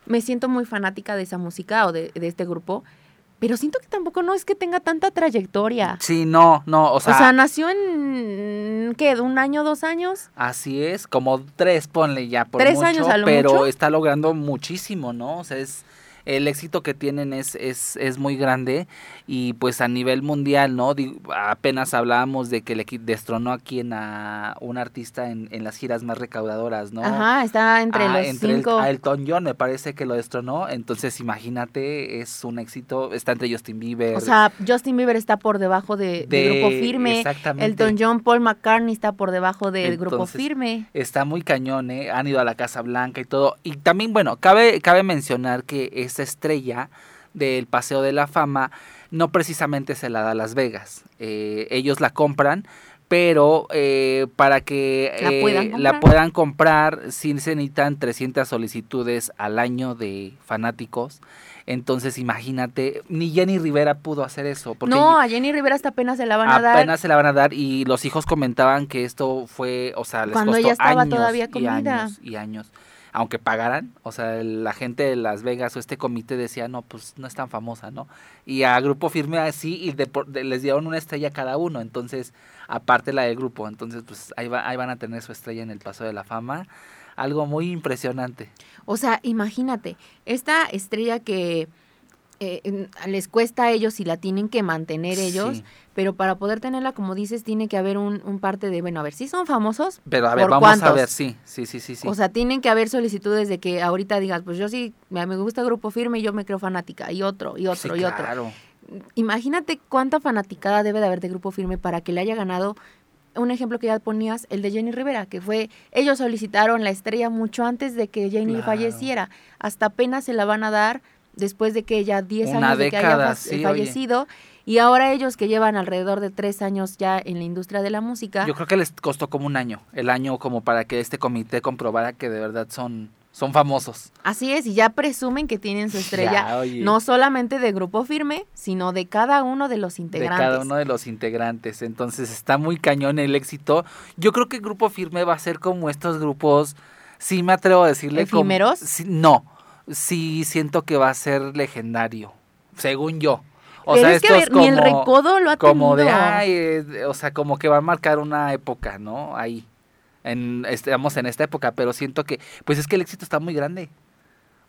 me siento muy fanática de esa música o de, de este grupo, pero siento que tampoco no es que tenga tanta trayectoria. Sí, no, no, o O sea, sea, nació en, ¿qué? ¿Un año, dos años? así es, como tres, ponle ya por Tres mucho, años a lo pero mucho. está logrando muchísimo, ¿no? O sea, es el éxito que tienen es, es, es muy grande y pues a nivel mundial, ¿no? Digo, apenas hablábamos de que le destronó a quien a un artista en, en las giras más recaudadoras, ¿no? Ajá, está entre Ah, los entre el- cinco. a Elton John me parece que lo destronó, entonces imagínate, es un éxito, está entre Justin Bieber. O sea, Justin Bieber está por debajo de, de de- Grupo Firme. exactamente. Elton John, Paul McCartney está por debajo del Grupo Firme. Está muy cañón, ¿eh? Han ido a la Casa Blanca y todo. Y también, bueno, cabe, cabe mencionar que estrella del Paseo de la Fama no precisamente se la da a Las Vegas. Eh, ellos la compran, pero eh, para que La eh, puedan la comprar. puedan comprar, sí se necesitan 300 solicitudes al año de fanáticos. Entonces, imagínate, ni Jenny Rivera pudo hacer eso. Porque No, a Jenny Rivera hasta apenas se la van a dar. apenas se la van a dar y los hijos comentaban que esto fue, o sea, les Cuando costó ella estaba años todavía y años y años. Aunque pagaran, o sea, la gente de Las Vegas o este comité decía, no, pues no es tan famosa, ¿no? Y a Grupo Firme así y de de- les dieron una estrella cada uno, entonces, aparte la del grupo, entonces, pues ahí, va- ahí van a tener su estrella en el Paso de la Fama. Algo muy impresionante. O sea, imagínate, esta estrella que eh, les cuesta a ellos y la tienen que mantener ellos, Sí. pero para poder tenerla, como dices, tiene que haber un, un parte de, bueno, a ver, si son famosos. Pero a ver, ¿por vamos a ver, sí, sí, sí, sí. sí. O sea, tienen que haber solicitudes de que ahorita digas, pues yo sí, me gusta Grupo Firme y yo me creo fanática, y otro, y otro, Sí, y otro. claro. Imagínate cuánta fanaticada debe de haber de Grupo Firme para que le haya ganado un ejemplo que ya ponías, el de Jenny Rivera, que fue, ellos solicitaron la estrella mucho antes de que Jenny Claro. falleciera, hasta apenas se la van a dar después de que ya 10 Una años de que haya oye. fallecido, y ahora ellos que llevan alrededor de tres años ya en la industria de la música, Yo creo que les costó como un año, el año como para que este comité comprobara que de verdad son, son famosos. así es, y ya presumen que tienen su estrella, Ya, no solamente de Grupo Firme, sino de cada uno de los integrantes. De cada uno de los integrantes. Entonces está muy cañón el éxito. Yo creo que el grupo firme va a ser como estos grupos, sí me atrevo a decirle. como- ¿Efímeros? sí, no, sí siento que va a ser legendario, según yo. O Pero sea, es que, estos ver, ni el como- recodo lo ha como de, ay, eh, o sea, como que va a marcar una época, ¿no? Ahí, en, estamos en esta época, pero siento que, pues es que el éxito está muy grande.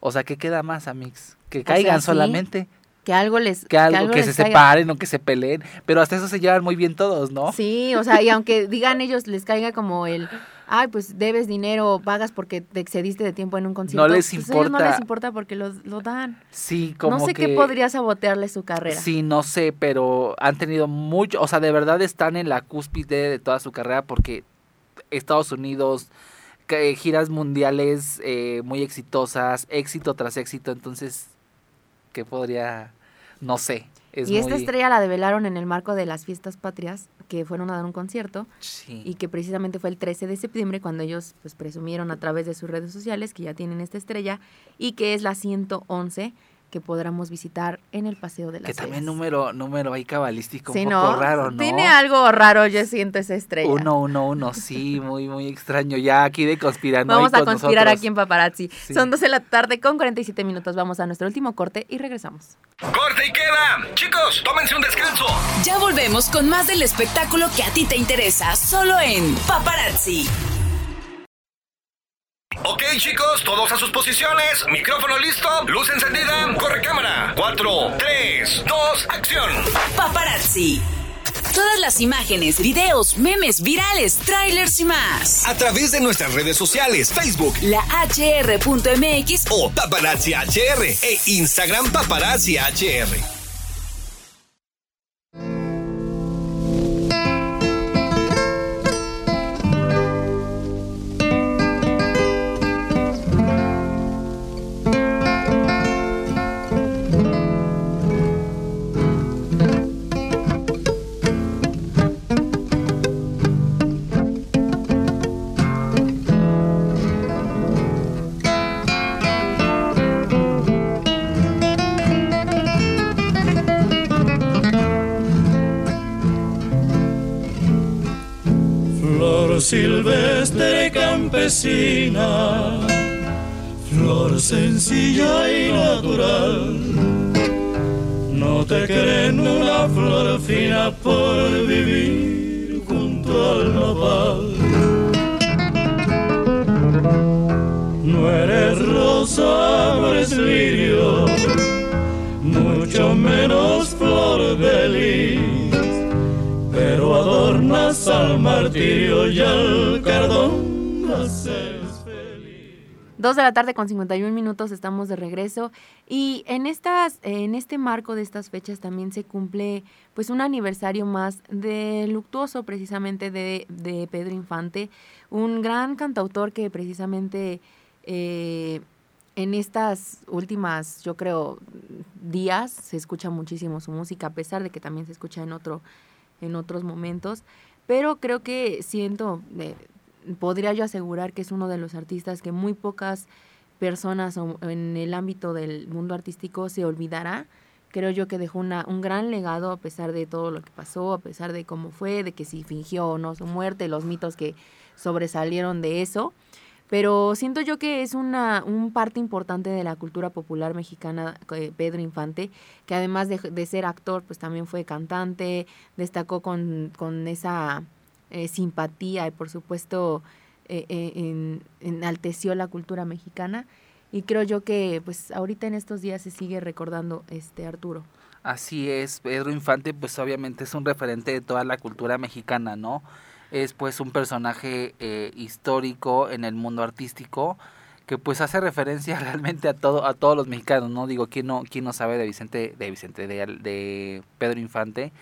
O sea, ¿qué queda más, Amix? Que sea, caigan sí. solamente. Que algo les... Que algo, que, se caiga. separen o que se peleen. Pero hasta eso se llevan muy bien todos, ¿no? Sí, o sea, y aunque digan ellos, les caiga como el, ay, pues debes dinero, pagas porque te excediste de tiempo en un concierto. No les pues a ellos no importa. les importa porque lo, lo dan. Sí, como no sé que... qué podría sabotearle su carrera. Sí, no sé, pero han tenido mucho, o sea, de verdad están en la cúspide de toda su carrera porque Estados Unidos, que- giras mundiales eh, muy exitosas, éxito tras éxito, entonces, ¿qué podría? No sé. Es y esta estrella la develaron en el marco de las fiestas patrias, que fueron a dar un concierto Sí. y que precisamente fue el 13 de septiembre cuando ellos pues presumieron a través de sus redes sociales que ya tienen esta estrella y que es la 111 que podremos visitar en el Paseo de las que también Vegas. número, número ahí cabalístico, Sí, un poco ¿no? raro, ¿no? Tiene algo raro, yo siento esa estrella. Uno, uno, uno, sí, muy, muy extraño. Ya aquí de conspiranoicos Vamos a conspirar nosotros. aquí en Paparazzi. Sí. Son 12 de la tarde con 47 minutos. Vamos a nuestro último corte y regresamos. ¡Corte y queda! Chicos, tómense un descanso. Ya volvemos con más del espectáculo que a ti te interesa, solo en Paparazzi. Ok, chicos, todos a sus posiciones. Micrófono listo, luz encendida, corre cámara. 4, 3, 2, acción. Paparazzi. Todas las imágenes, videos, memes virales, trailers y más. A través de nuestras redes sociales, Facebook La HR.mx o Paparazzi HR e Instagram Paparazzi HR. Silvestre campesina, flor sencilla y natural. No te creen una flor fina por vivir junto al nopal. No eres rosa, no eres lirio, mucho menos flor de pero al martirio y al cardón. Dos de la tarde con 51 minutos estamos de regreso y en estas en este marco de estas fechas también se cumple pues un aniversario más de luctuoso precisamente de, de Pedro Infante un gran cantautor que precisamente eh, en estas últimas yo creo días se escucha muchísimo su música a pesar de que también se escucha en otro en otros momentos pero creo que siento eh, podría yo asegurar que es uno de los artistas que muy pocas personas en el ámbito del mundo artístico se olvidará. Creo yo que dejó una, un gran legado a pesar de todo lo que pasó, a pesar de cómo fue, de que si fingió o no su muerte, los mitos que sobresalieron de eso. Pero siento yo que es una un parte importante de la cultura popular mexicana, eh, Pedro Infante, que además de, de ser actor, pues también fue cantante, destacó con, con esa eh, simpatía y por supuesto eh, eh, en- enalteció la cultura mexicana. Y creo yo que pues ahorita en estos días se sigue recordando este Arturo. Así es, Pedro Infante pues obviamente es un referente de toda la cultura mexicana, ¿no? Es pues un personaje eh, histórico en el mundo artístico que pues hace referencia <laughs> realmente a todo a todos los mexicanos, ¿no? Digo, ¿quién no quién no sabe de Vicente de Vicente de, de Pedro Infante?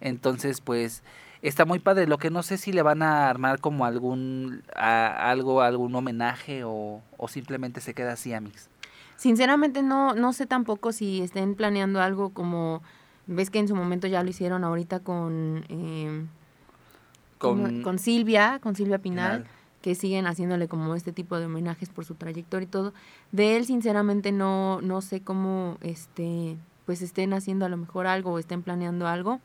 Entonces, pues está muy padre, lo que no sé si le van a armar como algún a- algo algún homenaje o, o simplemente se queda así, Amix. Sinceramente no, no sé tampoco si estén planeando algo como, ves que en su momento ya lo hicieron ahorita con, eh, Con- Silvia, con Silvia Pinal, Pinal. que siguen haciéndole como este tipo de homenajes por su trayectoria y todo. De él sinceramente no, no sé cómo este, pues estén haciendo a lo mejor algo o estén planeando algo.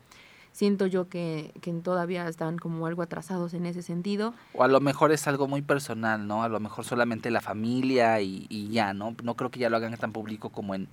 Siento yo que, que todavía están como algo atrasados en ese sentido. O a lo mejor es algo muy personal, ¿no? A lo mejor solamente la familia y, y ya, ¿no? No creo que ya lo hagan tan público como en,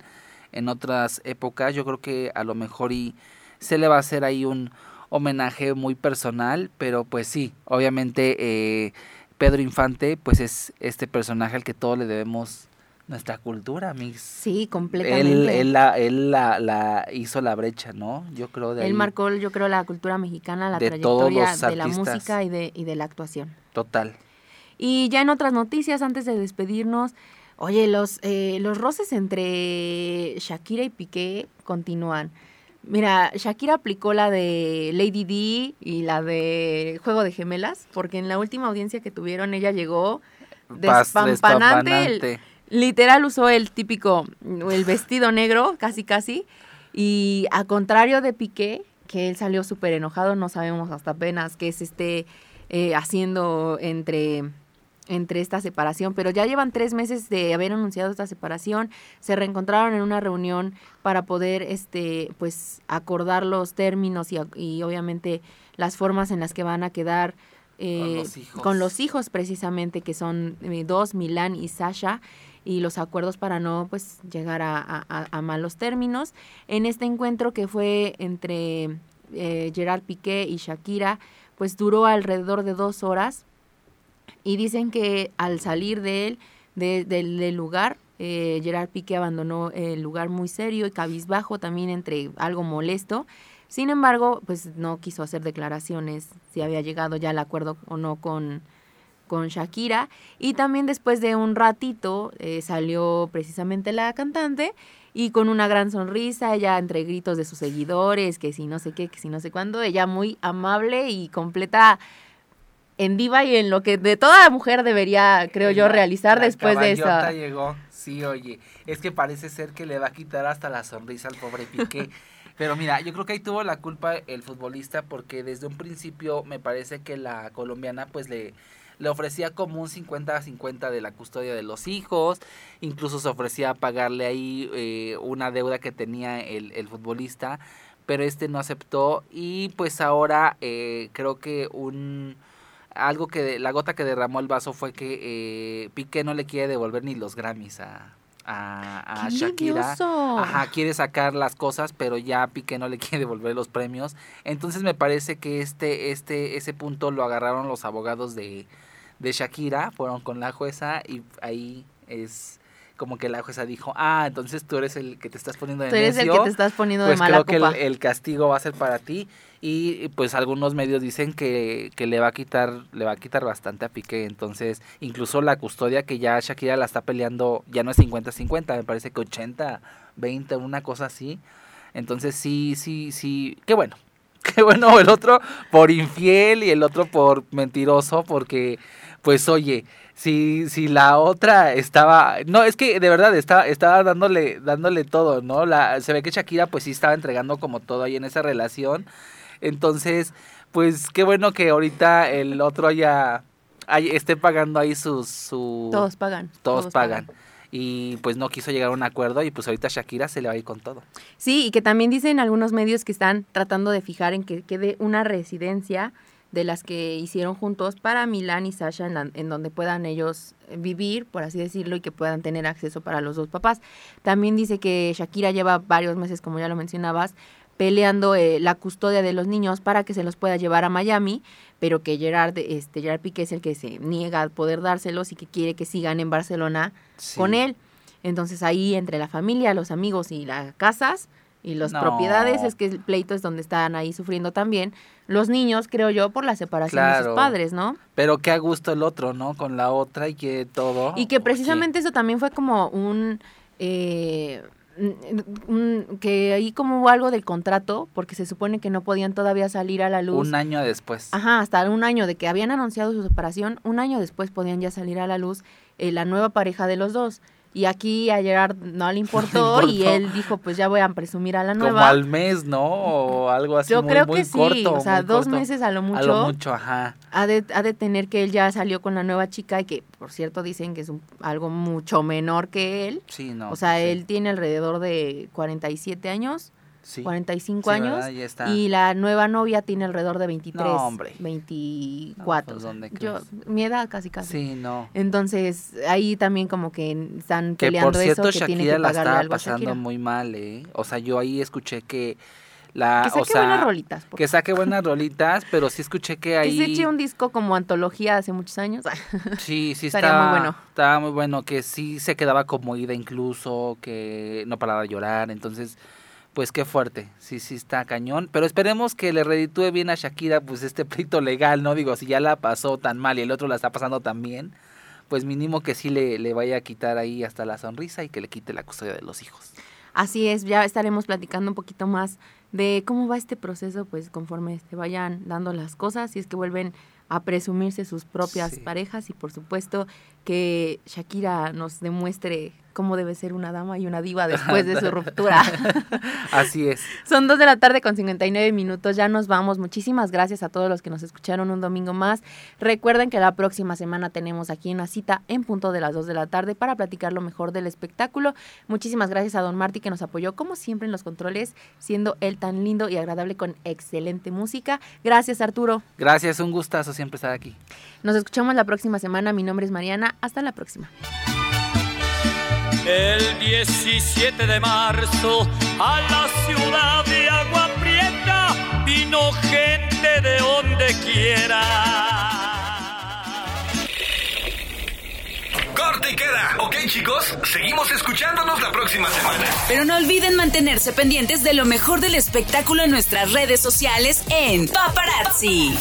en otras épocas. Yo creo que a lo mejor y se le va a hacer ahí un homenaje muy personal, pero pues sí, obviamente eh, Pedro Infante pues es este personaje al que todos le debemos nuestra cultura, mix. Sí, Él, completamente. él, la, él la, la hizo la brecha, ¿no? Yo creo de Él ahí. marcó, yo creo, la cultura mexicana, la De todos trayectoria los de la música y de, y de la actuación. Total. Y ya en otras noticias, antes de despedirnos, oye, los, eh, los roces entre Shakira y Piqué continúan. Mira, Shakira aplicó la de Lady D y la de Juego de Gemelas, porque en la última audiencia que tuvieron ella llegó despampanante. despampanante. literal usó el típico, el vestido negro, casi casi. Y a contrario de Piqué, que él salió súper enojado, no sabemos hasta apenas qué se esté eh, haciendo entre, entre esta separación. Pero ya llevan tres meses de haber anunciado esta separación. Se reencontraron en una reunión para poder este, pues, acordar los términos y, y obviamente las formas en las que van a quedar eh, los hijos. con los hijos precisamente, que son eh, dos, Milán y Sasha, y los acuerdos para no pues llegar a- a malos términos. En este encuentro que fue entre eh, Gerard Piqué y Shakira, pues duró alrededor de dos horas y dicen que al salir de él, de- del- lugar, eh, Gerard Piqué abandonó el lugar muy serio y cabizbajo, también entre algo molesto. Sin embargo, pues no quiso hacer declaraciones si había llegado ya al acuerdo o no con, con Shakira. Y también después de un ratito eh, salió precisamente la cantante y con una gran sonrisa, ella entre gritos de sus seguidores, que si no sé qué, que si no sé cuándo, ella muy amable y completa en diva y en lo que de toda mujer debería, creo yo, realizar la después de esa. llegó, sí, oye, es que parece ser que le va a quitar hasta la sonrisa al pobre Piqué. <laughs> Pero mira, yo creo que ahí tuvo la culpa el futbolista porque desde un principio me parece que la colombiana pues le, le ofrecía como un 50-50 de la custodia de los hijos, incluso se ofrecía a pagarle ahí eh, una deuda que tenía el, el futbolista, pero este no aceptó y pues ahora eh, creo que un algo que la gota que derramó el vaso fue que eh, Piqué no le quiere devolver ni los Grammys a, a, a ¡Qué Shakira. Ajá, quiere sacar las cosas, pero ya Piqué no le <laughs> quiere devolver los premios. Entonces me parece que este, este, ese punto lo agarraron los abogados de, de Shakira, fueron con la jueza y ahí es como que la jueza dijo, ah, entonces tú eres el que te estás poniendo de Tú eres el que te estás poniendo pues de mala creo que el, el castigo va a ser para ti y pues algunos medios dicen que, que le va a quitar le va a quitar bastante a Piqué. Entonces incluso la custodia que ya Shakira la está peleando ya no es 50-50 me parece que 80 20 una cosa así. Entonces sí sí sí qué bueno <laughs> qué bueno el otro por infiel y el otro por mentiroso porque pues oye si, si la otra estaba, no, es que de verdad estaba, estaba dándole, dándole todo, ¿no? La, se ve que Shakira pues sí estaba entregando como todo ahí en esa relación. Entonces, pues qué bueno que ahorita el otro haya, hay- esté pagando ahí sus, su, Todos pagan. todos, pagan. Y pues no quiso llegar a un acuerdo y pues ahorita Shakira se le va a ir con todo. Sí, y que también dicen algunos medios que están tratando de fijar en que quede una residencia de las que hicieron juntos para Milán y Sasha en, la- en donde puedan ellos vivir, por así decirlo, y que puedan tener acceso para los dos papás. También dice que Shakira lleva varios meses, como ya lo mencionabas, peleando eh, la custodia de los niños para que se los pueda llevar a Miami, pero que Gerard, este, Gerard Piqué es el que se niega a poder dárselos y que quiere que sigan en Barcelona Sí. con él. Entonces ahí entre la familia, los amigos y las casas y las No. propiedades es que el pleito es donde están ahí sufriendo también los niños, creo yo, por la separación de sus padres, ¿no? Pero qué a gusto el otro, ¿no? Con la otra y que todo. Y que precisamente eso también fue como un... eh, un- que ahí como hubo algo del contrato, porque se supone que no podían todavía salir a la luz. un año después. Ajá, hasta un año de que habían anunciado su separación, un año después podían ya salir a la luz eh, la nueva pareja de los dos. Y aquí a Gerard no le <laughs> importó, y importó. él dijo, pues ya voy a presumir a la Como nueva. al mes, ¿no? O algo así. Yo muy, creo muy que sí, corto, o sea, dos corto. meses a lo mucho. A lo mucho, ajá. Ha de, ha de tener que él ya salió con la nueva chica y que, por cierto, dicen que es un- algo mucho menor que él. Sí, no. o sea, sí, él tiene alrededor de 47 años, sí. 45 Sí, años. ¿verdad? Ya está. Y la nueva novia tiene alrededor de 23, No, hombre. 24. No, pues, ¿dónde yo, crees? mi edad casi casi. Sí, no. Entonces, ahí también como que están Que peleando por cierto, eso, que tiene Shakira que la estaba algo pasando muy mal, ¿eh? O sea, yo ahí escuché que La, Que saque o sea, buenas rolitas, Que saque buenas rolitas, pero sí escuché que <laughs> Que ahí... se eche un disco como antología hace muchos años. <laughs> Sí, sí Estaría estaba muy bueno. Estaba muy bueno, que sí se quedaba como ida incluso, que no paraba de llorar, entonces, pues qué fuerte, sí, sí está cañón, pero esperemos que le reditúe bien a Shakira, pues este pleito legal, ¿no? Digo, si ya la pasó tan mal y el otro la está pasando tan bien, pues mínimo que sí le, le vaya a quitar ahí hasta la sonrisa y que le quite la custodia de los hijos. Así es, ya estaremos platicando un poquito más de cómo va este proceso, pues conforme se vayan dando las cosas, si es que vuelven a presumirse sus propias Sí. parejas y por supuesto que Shakira nos demuestre cómo debe ser una dama y una diva <laughs> después de su ruptura. <laughs> Así es. Son dos de la tarde con 59 minutos, ya nos vamos. Muchísimas gracias a todos los que nos escucharon un domingo más. Recuerden que la próxima semana tenemos aquí una cita en punto de las 2 de la tarde para platicar lo mejor del espectáculo. Muchísimas gracias a Don Marty que nos apoyó como siempre en los controles, siendo él tan lindo y agradable con excelente música. Gracias Arturo. Gracias, un gustazo siempre estar aquí. Nos escuchamos la próxima semana. Mi nombre es Mariana. Hasta la próxima. El 17 de marzo a la ciudad de Agua Prieta vino gente de donde quiera. Corte y queda. Ok, chicos, seguimos escuchándonos la próxima semana. Pero no olviden mantenerse pendientes de lo mejor del espectáculo en nuestras redes sociales en Paparazzi.